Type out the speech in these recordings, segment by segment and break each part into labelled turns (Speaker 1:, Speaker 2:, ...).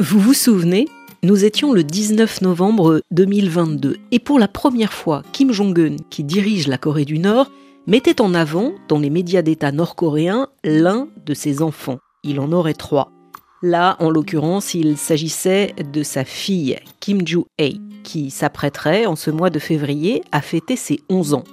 Speaker 1: Vous vous souvenez nous étions le 19 novembre 2022 et pour la première fois, Kim Jong-un, qui dirige la Corée du Nord, mettait en avant, dans les médias d'État nord-coréens, l'un de ses enfants. Il en aurait trois. Là, en l'occurrence, il s'agissait de sa fille, Kim Joo-hae, qui s'apprêterait, en ce mois de février, à fêter ses 11 ans.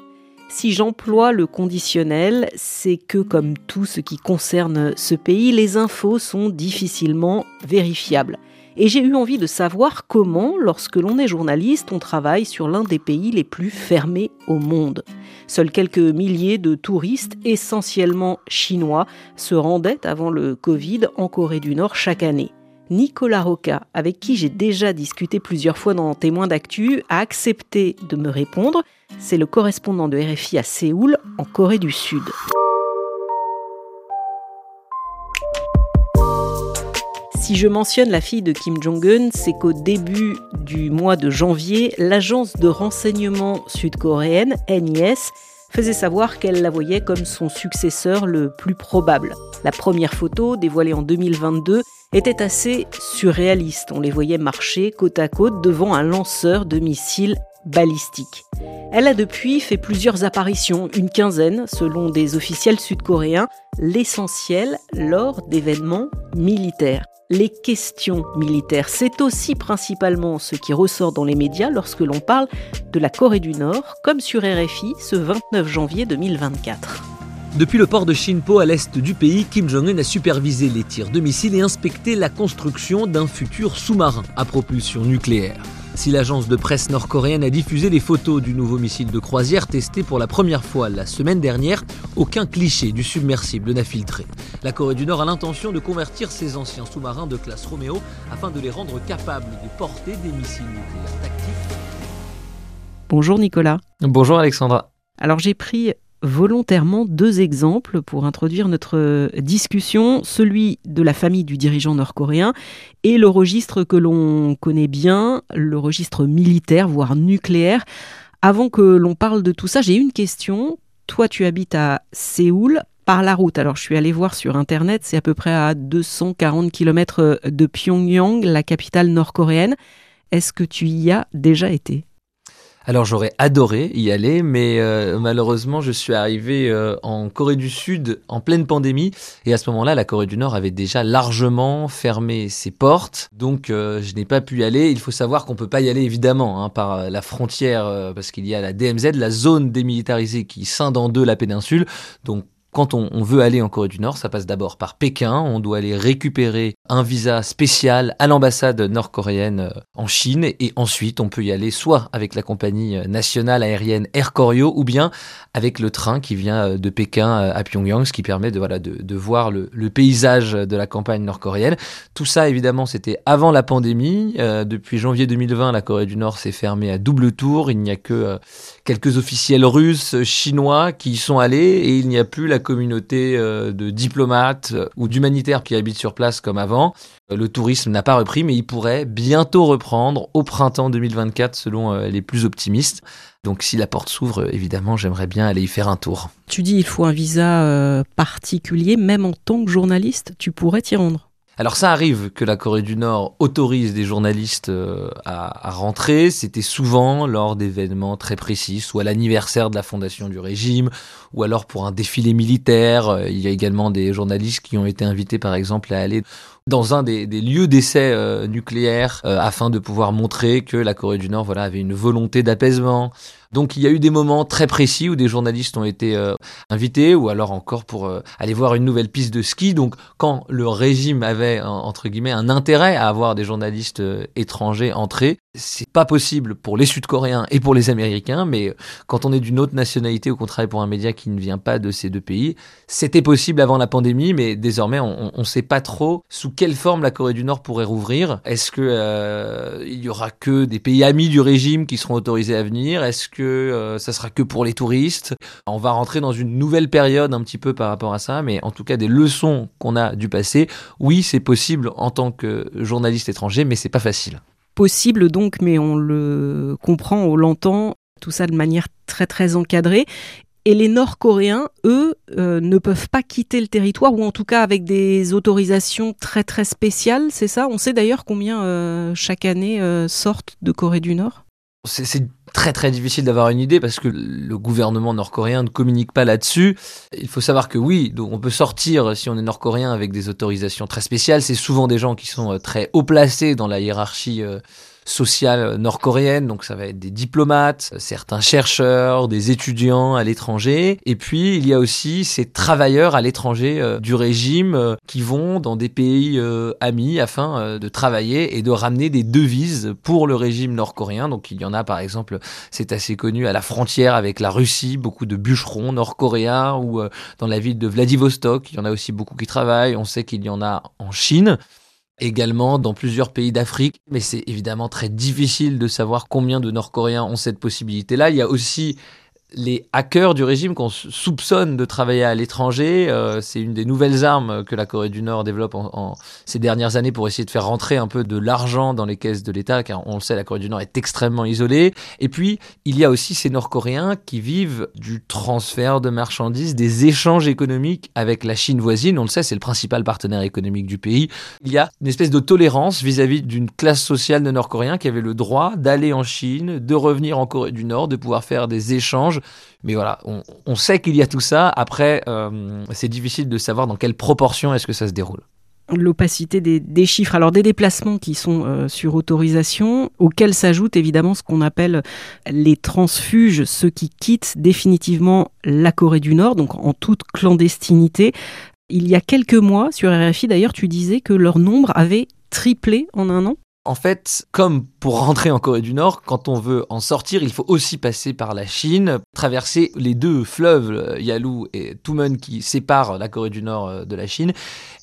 Speaker 1: Si j'emploie le conditionnel, c'est que comme tout ce qui concerne ce pays, les infos sont difficilement vérifiables. Et j'ai eu envie de savoir comment, lorsque l'on est journaliste, on travaille sur l'un des pays les plus fermés au monde. Seuls quelques milliers de touristes, essentiellement chinois, se rendaient avant le Covid en Corée du Nord chaque année. Nicolas Roca, avec qui j'ai déjà discuté plusieurs fois dans Témoins d'actu, a accepté de me répondre. C'est le correspondant de RFI à Séoul, en Corée du Sud. Si je mentionne la fille de Kim Jong-un, c'est qu'au début du mois de janvier, l'agence de renseignement sud-coréenne, NIS, faisait savoir qu'elle la voyait comme son successeur le plus probable. La première photo, dévoilée en 2022, était assez surréaliste. On les voyait marcher côte à côte devant un lanceur de missiles balistiques. Elle a depuis fait plusieurs apparitions, une quinzaine selon des officiels sud-coréens, l'essentiel lors d'événements militaires les questions militaires. C'est aussi principalement ce qui ressort dans les médias lorsque l'on parle de la Corée du Nord, comme sur RFI ce 29 janvier 2024.
Speaker 2: Depuis le port de Shinpo à l'est du pays, Kim Jong-un a supervisé les tirs de missiles et inspecté la construction d'un futur sous-marin à propulsion nucléaire. Si l'agence de presse nord-coréenne a diffusé les photos du nouveau missile de croisière testé pour la première fois la semaine dernière, aucun cliché du submersible n'a filtré. La Corée du Nord a l'intention de convertir ses anciens sous-marins de classe Romeo afin de les rendre capables de porter des missiles nucléaires tactiques.
Speaker 1: Bonjour Nicolas.
Speaker 3: Bonjour Alexandra.
Speaker 1: Alors j'ai pris volontairement deux exemples pour introduire notre discussion, celui de la famille du dirigeant nord-coréen et le registre que l'on connaît bien, le registre militaire, voire nucléaire. Avant que l'on parle de tout ça, j'ai une question. Toi, tu habites à Séoul par la route. Alors, je suis allé voir sur Internet, c'est à peu près à 240 km de Pyongyang, la capitale nord-coréenne. Est-ce que tu y as déjà été?
Speaker 3: Alors j'aurais adoré y aller, mais euh, malheureusement je suis arrivé euh, en Corée du Sud en pleine pandémie. Et à ce moment-là la Corée du Nord avait déjà largement fermé ses portes, donc euh, je n'ai pas pu y aller. Il faut savoir qu'on peut pas y aller évidemment hein, par la frontière parce qu'il y a la DMZ, la zone démilitarisée qui scinde en deux la péninsule, donc quand on, veut aller en Corée du Nord, ça passe d'abord par Pékin. On doit aller récupérer un visa spécial à l'ambassade nord-coréenne euh, en Chine. Et ensuite, on peut y aller soit avec la compagnie euh, nationale aérienne Air Koryo ou bien avec le train qui vient euh, de Pékin à Pyongyang, ce qui permet de, voilà, de, voir le, paysage de la campagne nord-coréenne. Tout ça, évidemment, c'était avant la pandémie. depuis janvier 2020, la Corée du Nord s'est fermée à double tour. Il n'y a que quelques officiels russes, chinois qui y sont allés et il n'y a plus la communauté euh, de diplomates euh, ou d'humanitaires qui habitent sur place comme avant. Euh, le tourisme n'a pas repris, mais il pourrait bientôt reprendre au printemps 2024 selon les plus optimistes. Donc si la porte s'ouvre, évidemment, j'aimerais bien aller y faire un tour.
Speaker 1: Tu dis il faut un visa particulier, même en tant que journaliste, tu pourrais t'y rendre
Speaker 3: alors ça arrive que la Corée du Nord autorise des journalistes à, à, rentrer. C'était souvent lors d'événements très précis, soit l'anniversaire de la fondation du régime, ou alors pour un défilé militaire. Euh, il y a également des journalistes qui ont été invités par exemple à aller dans un des, lieux d'essai euh, nucléaires euh, afin de pouvoir montrer que la Corée du Nord voilà, avait une volonté d'apaisement. Donc il y a eu des moments très précis où des journalistes ont été invités ou alors encore pour aller voir une nouvelle piste de ski. Donc quand le régime avait entre guillemets un intérêt à avoir des journalistes étrangers entrés, c'est pas possible pour les Sud-Coréens et pour les Américains, mais quand on est d'une autre nationalité ou qu'on travaille pour un média qui ne vient pas de ces deux pays, c'était possible avant la pandémie, mais désormais on ne sait pas trop sous quelle forme la Corée du Nord pourrait rouvrir. Est-ce que euh, il y aura que des pays amis du régime qui seront autorisés à venir? Est-ce que euh, ça sera que pour les touristes? On va rentrer dans une nouvelle période un petit peu par rapport à ça, mais en tout cas des leçons qu'on a du passé. Oui, c'est possible en tant que journaliste étranger, mais c'est pas facile
Speaker 1: possible donc, mais on le comprend, on l'entend, tout ça de manière très très encadrée. Et les Nord-Coréens, eux, euh, ne peuvent pas quitter le territoire, ou en tout cas avec des autorisations très très spéciales, c'est ça? On sait d'ailleurs combien euh, chaque année euh, sortent de Corée du Nord?
Speaker 3: C'est très très difficile d'avoir une idée parce que le gouvernement nord-coréen ne communique pas là-dessus. Il faut savoir que oui, on peut sortir si on est nord-coréen avec des autorisations très spéciales. C'est souvent des gens qui sont très haut placés dans la hiérarchie sociale nord-coréenne, donc ça va être des diplomates, certains chercheurs, des étudiants à l'étranger, et puis il y a aussi ces travailleurs à l'étranger euh, du régime euh, qui vont dans des pays euh, amis afin de travailler et de ramener des devises pour le régime nord-coréen. Donc il y en a par exemple, c'est assez connu, à la frontière avec la Russie, beaucoup de bûcherons nord-coréens ou dans la ville de Vladivostok, il y en a aussi beaucoup qui travaillent. On sait qu'il y en a en Chine également dans plusieurs pays d'Afrique, mais c'est évidemment très difficile de savoir combien de Nord-Coréens ont cette possibilité-là. Il y a aussi les hackers du régime qu'on soupçonne de travailler à l'étranger. Euh, c'est une des nouvelles armes que la Corée du Nord développe en, ces dernières années pour essayer de faire rentrer un peu de l'argent dans les caisses de l'État, car on le sait, la Corée du Nord est extrêmement isolée. Et puis, il y a aussi ces Nord-Coréens qui vivent du transfert de marchandises, des échanges économiques avec la Chine voisine. On le sait, c'est le principal partenaire économique du pays. Il y a une espèce de tolérance vis-à-vis d'une classe sociale de Nord-Coréens qui avait le droit d'aller en Chine, de revenir en Corée du Nord, de pouvoir faire des échanges mais voilà, on, sait qu'il y a tout ça. Après, euh, c'est difficile de savoir dans quelle proportion est-ce que ça se déroule
Speaker 1: l'opacité des, chiffres. Alors des déplacements qui sont euh, sur autorisation, auxquels s'ajoute évidemment ce qu'on appelle les transfuges, ceux qui quittent définitivement la Corée du Nord, donc en toute clandestinité. Il y a quelques mois, sur RFI d'ailleurs, tu disais que leur nombre avait triplé en un an?
Speaker 3: En fait, comme pour rentrer en Corée du Nord, quand on veut en sortir, il faut aussi passer par la Chine, traverser les deux fleuves, Yalu et Tumen, qui séparent la Corée du Nord euh, de la Chine.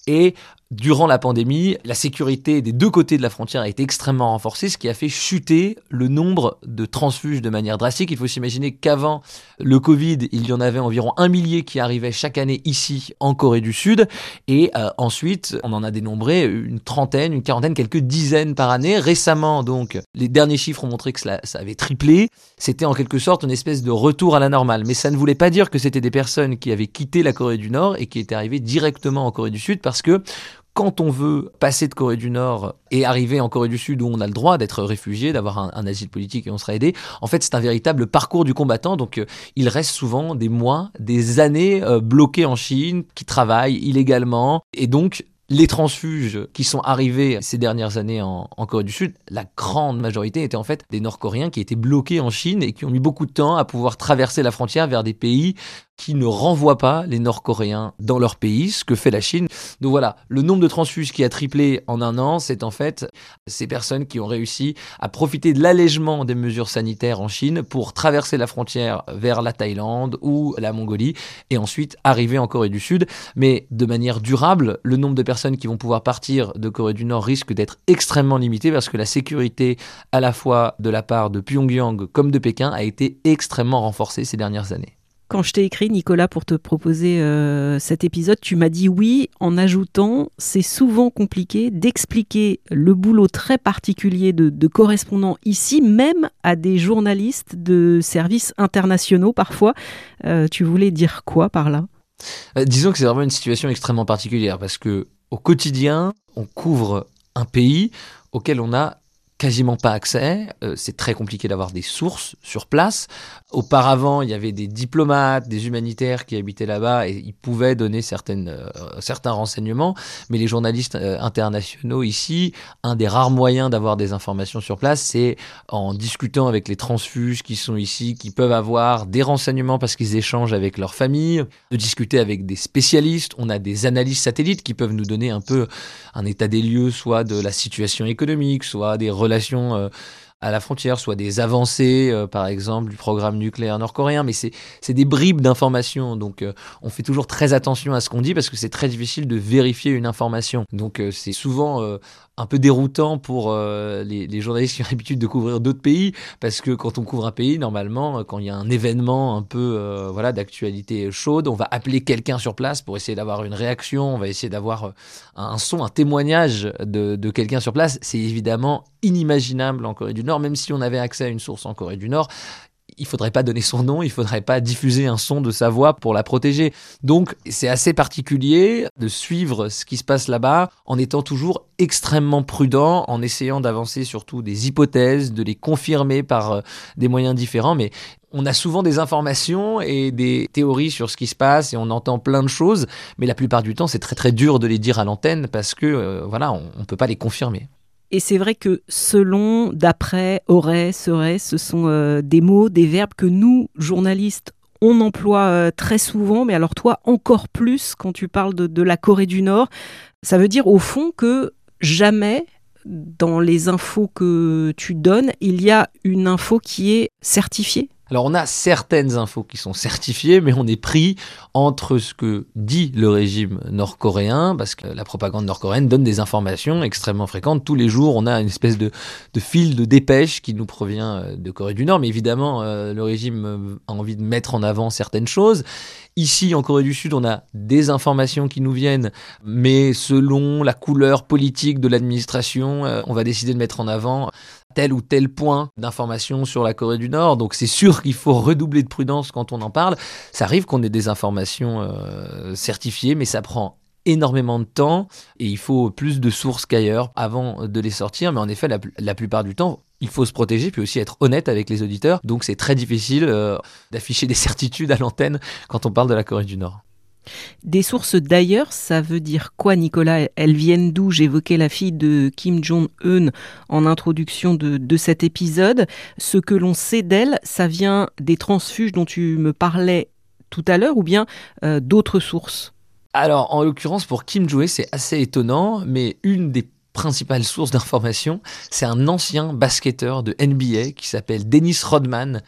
Speaker 3: Et durant la pandémie, la sécurité des deux côtés de la frontière a été extrêmement renforcée, ce qui a fait chuter le nombre de transfuges de manière drastique. Il faut s'imaginer qu'avant le Covid, il y en avait environ un millier qui arrivaient chaque année ici en Corée du Sud. Et euh, ensuite, on en a dénombré une trentaine, une quarantaine, quelques dizaines par année. Récemment, donc, les derniers chiffres ont montré que ça avait triplé. C'était en quelque sorte une espèce de retour à la normale. Mais ça ne voulait pas dire que c'était des personnes qui avaient quitté la Corée du Nord et qui étaient arrivées directement en Corée du Sud parce que quand on veut passer de Corée du Nord et arriver en Corée du Sud où on a le droit d'être réfugié, d'avoir un, asile politique et on sera aidé, en fait c'est un véritable parcours du combattant. Donc euh, il reste souvent des mois, des années euh, bloqués en Chine, qui travaillent illégalement. Et donc les transfuges qui sont arrivés ces dernières années en, en, Corée du Sud, la grande majorité étaient en fait des Nord-Coréens qui étaient bloqués en Chine et qui ont mis beaucoup de temps à pouvoir traverser la frontière vers des pays qui ne renvoient pas les Nord-Coréens dans leur pays, ce que fait la Chine. Donc voilà, le nombre de transfuges qui a triplé en un an, c'est en fait ces personnes qui ont réussi à profiter de l'allègement des mesures sanitaires en Chine pour traverser la frontière vers la Thaïlande ou la Mongolie et ensuite arriver en Corée du Sud. Mais de manière durable, le nombre de personnes qui vont pouvoir partir de Corée du Nord risque d'être extrêmement limité parce que la sécurité à la fois de la part de Pyongyang comme de Pékin a été extrêmement renforcée ces dernières années.
Speaker 1: Quand je t'ai écrit, Nicolas, pour te proposer euh, cet épisode, tu m'as dit oui en ajoutant c'est souvent compliqué d'expliquer le boulot très particulier de, correspondants ici, même à des journalistes de services internationaux parfois. Euh, tu voulais dire quoi par là?
Speaker 3: Euh, Disons que c'est vraiment une situation extrêmement particulière parce que au quotidien, on couvre un pays auquel on a quasiment pas accès. Euh, c'est très compliqué d'avoir des sources sur place. Auparavant, il y avait des diplomates, des humanitaires qui habitaient là-bas et ils pouvaient donner euh, certains renseignements. Mais les journalistes euh, internationaux ici, un des rares moyens d'avoir des informations sur place, c'est en discutant avec les transfuges qui sont ici, qui peuvent avoir des renseignements parce qu'ils échangent avec leur famille, de discuter avec des spécialistes. On a des analyses satellites qui peuvent nous donner un peu un état des lieux, soit de la situation économique, soit des relations euh, à la frontière, soit des avancées, euh, par exemple, du programme nucléaire nord-coréen, mais c'est des bribes d'informations. Donc, euh, on fait toujours très attention à ce qu'on dit parce que c'est très difficile de vérifier une information. Donc, c'est souvent un peu déroutant pour euh, les, journalistes qui ont l'habitude de couvrir d'autres pays, parce que quand on couvre un pays, normalement, quand il y a un événement un peu euh, voilà d'actualité chaude, on va appeler quelqu'un sur place pour essayer d'avoir une réaction, on va essayer d'avoir euh, un son, un témoignage de quelqu'un sur place. C'est évidemment inimaginable en Corée du Nord, même si on avait accès à une source en Corée du Nord il faudrait pas donner son nom, il faudrait pas diffuser un son de sa voix pour la protéger. Donc c'est assez particulier de suivre ce qui se passe là-bas en étant toujours extrêmement prudent, en essayant d'avancer surtout des hypothèses, de les confirmer par euh, des moyens différents. Mais on a souvent des informations et des théories sur ce qui se passe et on entend plein de choses, mais la plupart du temps c'est très très dur de les dire à l'antenne parce que euh, voilà, on ne peut pas les confirmer.
Speaker 1: Et c'est vrai que selon, d'après, aurait, serait, ce sont euh, des mots, des verbes que nous, journalistes, on emploie euh, très souvent, mais alors toi encore plus quand tu parles de, la Corée du Nord. Ça veut dire au fond que jamais dans les infos que tu donnes, il y a une info qui est certifiée
Speaker 3: alors on a certaines infos qui sont certifiées, mais on est pris entre ce que dit le régime nord-coréen, parce que la propagande nord-coréenne donne des informations extrêmement fréquentes. Tous les jours, on a une espèce de, fil de dépêche qui nous provient euh, de Corée du Nord, mais évidemment, euh, le régime euh, a envie de mettre en avant certaines choses. Ici, en Corée du Sud, on a des informations qui nous viennent, mais selon la couleur politique de l'administration, on va décider de mettre en avant tel ou tel point d'information sur la Corée du Nord. Donc c'est sûr qu'il faut redoubler de prudence quand on en parle. Ça arrive qu'on ait des informations euh, certifiées, mais ça prend énormément de temps et il faut plus de sources qu'ailleurs avant de les sortir. Mais en effet, la, plupart du temps, il faut se protéger puis aussi être honnête avec les auditeurs. Donc c'est très difficile euh, d'afficher des certitudes à l'antenne quand on parle de la Corée du Nord.
Speaker 1: Des sources d'ailleurs, ça veut dire quoi, Nicolas? Elles viennent d'où? J'évoquais la fille de Kim Jong-un en introduction de, cet épisode. Ce que l'on sait d'elle, ça vient des transfuges dont tu me parlais tout à l'heure ou bien euh, d'autres sources?
Speaker 3: Alors, en l'occurrence, pour Kim Jong-un, c'est assez étonnant, mais une des principales sources d'information, c'est un ancien basketteur de NBA qui s'appelle Dennis Rodman,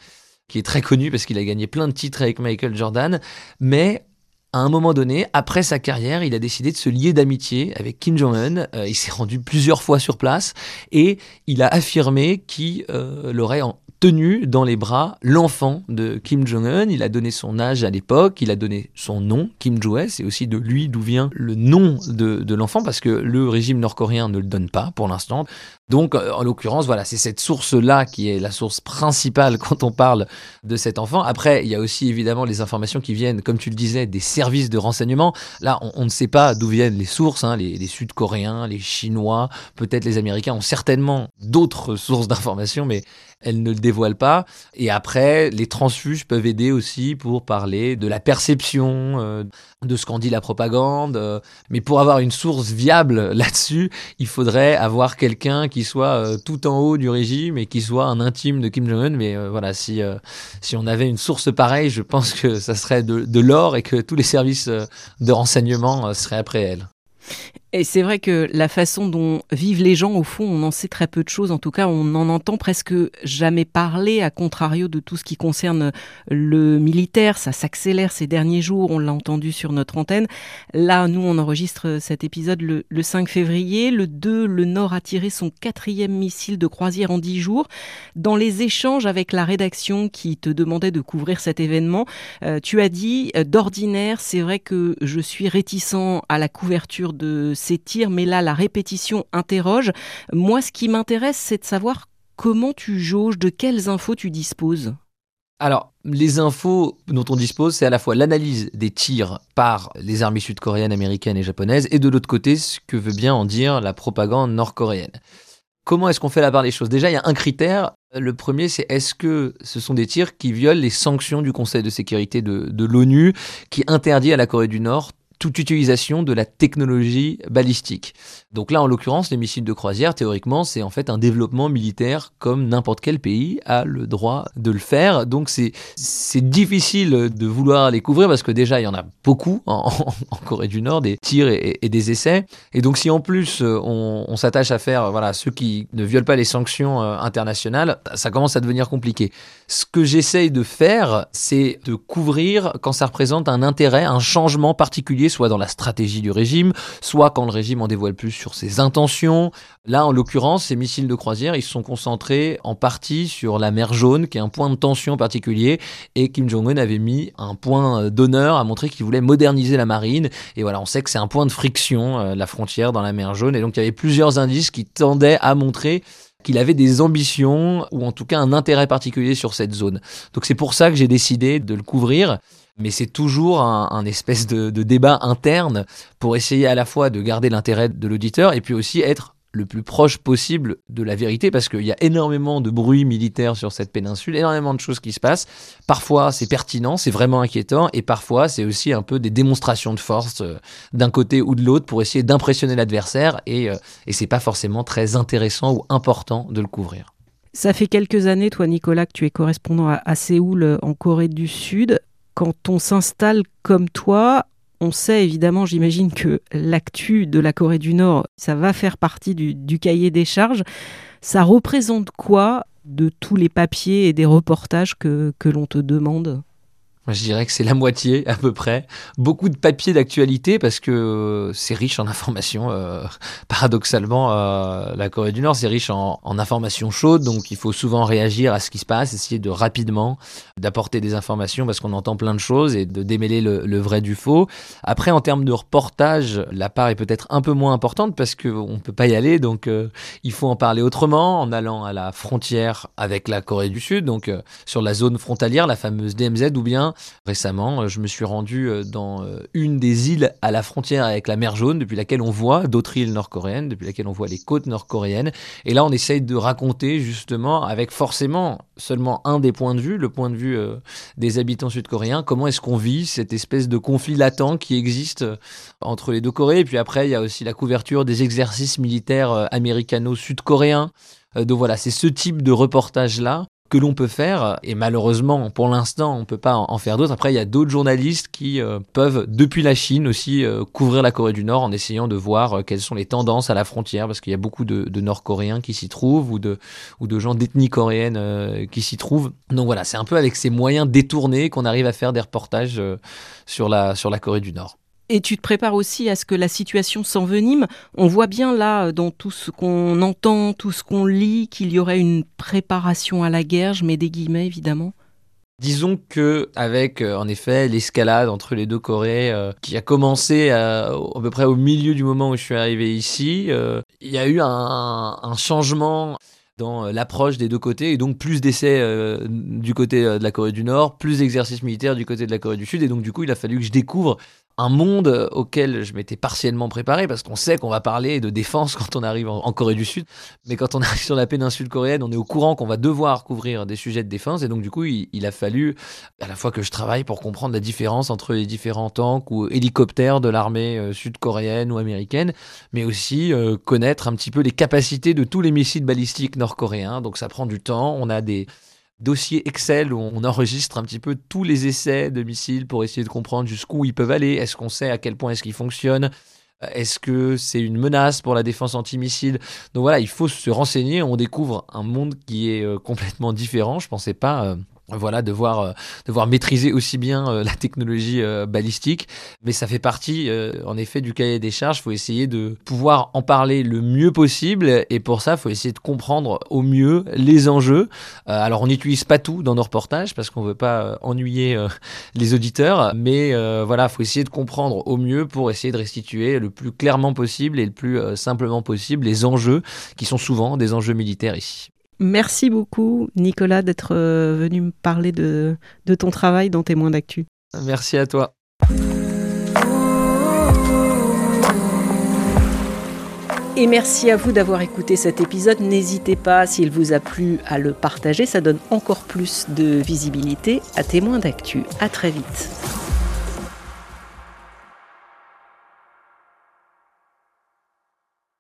Speaker 3: qui est très connu parce qu'il a gagné plein de titres avec Michael Jordan, mais à un moment donné, après sa carrière, il a décidé de se lier d'amitié avec Kim Jong-un. Euh, il s'est rendu plusieurs fois sur place et il a affirmé qu'il euh, l'aurait en tenu dans les bras l'enfant de Kim Jong-un. Il a donné son âge à l'époque, il a donné son nom, Kim Jo-ae. C'est aussi de lui d'où vient le nom de l'enfant parce que le régime nord-coréen ne le donne pas pour l'instant. Donc, euh, en l'occurrence, voilà, c'est cette source-là qui est la source principale quand on parle de cet enfant. Après, il y a aussi évidemment les informations qui viennent, comme tu le disais, des services de renseignement. Là, on, ne sait pas d'où viennent les sources. Hein, les, Sud-Coréens, les Chinois, peut-être les Américains ont certainement d'autres sources d'informations, mais elle ne le dévoile pas. Et après, les transfuges peuvent aider aussi pour parler de la perception, euh, de ce qu'en dit la propagande. Euh, mais pour avoir une source viable là-dessus, il faudrait avoir quelqu'un qui soit euh, tout en haut du régime et qui soit un intime de Kim Jong-un. Mais voilà, si, si on avait une source pareille, je pense que ça serait de, de l'or et que tous les services de renseignement seraient après elle.
Speaker 1: Et c'est vrai que la façon dont vivent les gens, au fond, on en sait très peu de choses. En tout cas, on en entend presque jamais parler, à contrario de tout ce qui concerne le militaire. Ça s'accélère ces derniers jours, on l'a entendu sur notre antenne. Là, nous, on enregistre cet épisode le, 5 février. Le 2, le Nord a tiré son quatrième missile de croisière en 10 jours. Dans les échanges avec la rédaction qui te demandait de couvrir cet événement, euh, tu as dit, euh, d'ordinaire, c'est vrai que je suis réticent à la couverture de ces tirs, mais là, la répétition interroge. Moi, ce qui m'intéresse, c'est de savoir comment tu jauges, de quelles infos tu disposes.
Speaker 3: Alors, les infos dont on dispose, c'est à la fois l'analyse des tirs par les armées sud-coréennes, américaines et japonaises, et de l'autre côté, ce que veut bien en dire la propagande nord-coréenne. Comment est-ce qu'on fait la part des choses? Déjà, il y a un critère. Le premier, c'est est-ce que ce sont des tirs qui violent les sanctions du Conseil de sécurité de, de l'ONU, qui interdit à la Corée du Nord toute utilisation de la technologie balistique. Donc là, en l'occurrence, les missiles de croisière, théoriquement, c'est en fait un développement militaire comme n'importe quel pays a le droit de le faire. Donc c'est difficile de vouloir les couvrir parce que déjà, il y en a beaucoup en, Corée du Nord, des tirs et, des essais. Et donc si en plus on, on s'attache à faire voilà ceux qui ne violent pas les sanctions euh, internationales, ça commence à devenir compliqué. Ce que j'essaye de faire, c'est de couvrir quand ça représente un intérêt, un changement particulier, soit dans la stratégie du régime, soit quand le régime en dévoile plus sur ses intentions. Là, en l'occurrence, ces missiles de croisière, ils se sont concentrés en partie sur la mer Jaune, qui est un point de tension particulier, et Kim Jong-un avait mis un point d'honneur à montrer qu'il voulait moderniser la marine. Et voilà, on sait que c'est un point de friction, euh, la frontière dans la mer Jaune, et donc il y avait plusieurs indices qui tendaient à montrer qu'il avait des ambitions ou en tout cas un intérêt particulier sur cette zone. Donc c'est pour ça que j'ai décidé de le couvrir. Mais c'est toujours un, espèce de, débat interne pour essayer à la fois de garder l'intérêt de l'auditeur et puis aussi être le plus proche possible de la vérité parce qu'il y a énormément de bruit militaire sur cette péninsule, énormément de choses qui se passent. Parfois c'est pertinent, c'est vraiment inquiétant et parfois c'est aussi un peu des démonstrations de force euh, d'un côté ou de l'autre pour essayer d'impressionner l'adversaire et, euh, et c'est pas forcément très intéressant ou important de le couvrir.
Speaker 1: Ça fait quelques années, toi Nicolas, que tu es correspondant à Séoul en Corée du Sud. Quand on s'installe comme toi, on sait évidemment, j'imagine que l'actu de la Corée du Nord, ça va faire partie du, cahier des charges. Ça représente quoi de tous les papiers et des reportages que l'on te demande?
Speaker 3: Je dirais que c'est la moitié à peu près. Beaucoup de papiers d'actualité parce que euh, c'est riche en informations. Euh, paradoxalement, euh, la Corée du Nord, c'est riche en, informations chaudes, donc il faut souvent réagir à ce qui se passe, essayer de rapidement d'apporter des informations parce qu'on entend plein de choses et de démêler le, vrai du faux. Après, en termes de reportage, la part est peut-être un peu moins importante parce qu'on ne peut pas y aller, donc il faut en parler autrement en allant à la frontière avec la Corée du Sud, donc sur la zone frontalière, la fameuse DMZ, ou bien récemment, euh, je me suis rendu euh, dans euh, une des îles à la frontière avec la mer Jaune, depuis laquelle on voit d'autres îles nord-coréennes, depuis laquelle on voit les côtes nord-coréennes. Et là, on essaye de raconter justement, avec forcément seulement un des points de vue, le point de vue des habitants sud-coréens, comment est-ce qu'on vit cette espèce de conflit latent qui existe entre les deux Corées. Et puis après, il y a aussi la couverture des exercices militaires américano-sud-coréens. Donc voilà, c'est ce type de reportage-là que l'on peut faire. Et malheureusement, pour l'instant, on ne peut pas en faire d'autres. Après, il y a d'autres journalistes qui euh, peuvent, depuis la Chine aussi, euh, couvrir la Corée du Nord en essayant de voir euh, quelles sont les tendances à la frontière, parce qu'il y a beaucoup de, Nord-Coréens qui s'y trouvent ou de, ou de gens d'ethnie coréenne qui s'y trouvent. Donc voilà, c'est un peu avec ces moyens détournés qu'on arrive à faire des reportages sur, la, sur la Corée du Nord.
Speaker 1: Et tu te prépares aussi à ce que la situation s'envenime. On voit bien là, dans tout ce qu'on entend, tout ce qu'on lit, qu'il y aurait une préparation à la guerre, je mets des guillemets évidemment.
Speaker 3: Disons que avec euh, en effet l'escalade entre les deux Corées euh, qui a commencé à, à, peu près au milieu du moment où je suis arrivé ici, euh, il y a eu un changement dans l'approche des deux côtés et donc plus d'essais du côté de la Corée du Nord, plus d'exercices militaires du côté de la Corée du Sud et donc du coup il a fallu que je découvre un monde auquel je m'étais partiellement préparé parce qu'on sait qu'on va parler de défense quand on arrive en, Corée du Sud, mais quand on arrive sur la péninsule coréenne, on est au courant qu'on va devoir couvrir des sujets de défense. Et donc du coup il, a fallu à la fois que je travaille pour comprendre la différence entre les différents tanks ou hélicoptères de l'armée euh, sud-coréenne ou américaine, mais aussi euh, connaître un petit peu les capacités de tous les missiles balistiques nord-coréens. Donc ça prend du temps, on a des dossier Excel où on enregistre un petit peu tous les essais de missiles pour essayer de comprendre jusqu'où ils peuvent aller. Est-ce qu'on sait à quel point est-ce qu'ils fonctionnent? Euh, Est-ce que c'est une menace pour la défense antimissile? Donc voilà, il faut se renseigner. On découvre un monde qui est euh, complètement différent. Je pensais pas. Euh, voilà, devoir, euh, devoir maîtriser aussi bien euh, la technologie euh, balistique. Mais ça fait partie, en effet, du cahier des charges. Il faut essayer de pouvoir en parler le mieux possible. Et pour ça, il faut essayer de comprendre au mieux les enjeux. alors, on n'utilise pas tout dans nos reportages parce qu'on ne veut pas ennuyer les auditeurs. Mais voilà, il faut essayer de comprendre au mieux pour essayer de restituer le plus clairement possible et le plus simplement possible les enjeux qui sont souvent des enjeux militaires ici.
Speaker 1: Merci beaucoup, Nicolas, d'être euh, venu me parler de, de ton travail dans Témoins d'actu.
Speaker 3: Merci à toi.
Speaker 1: Et merci à vous d'avoir écouté cet épisode. N'hésitez pas, s'il vous a plu, à le partager. Ça donne encore plus de visibilité à Témoins d'actu. À très vite.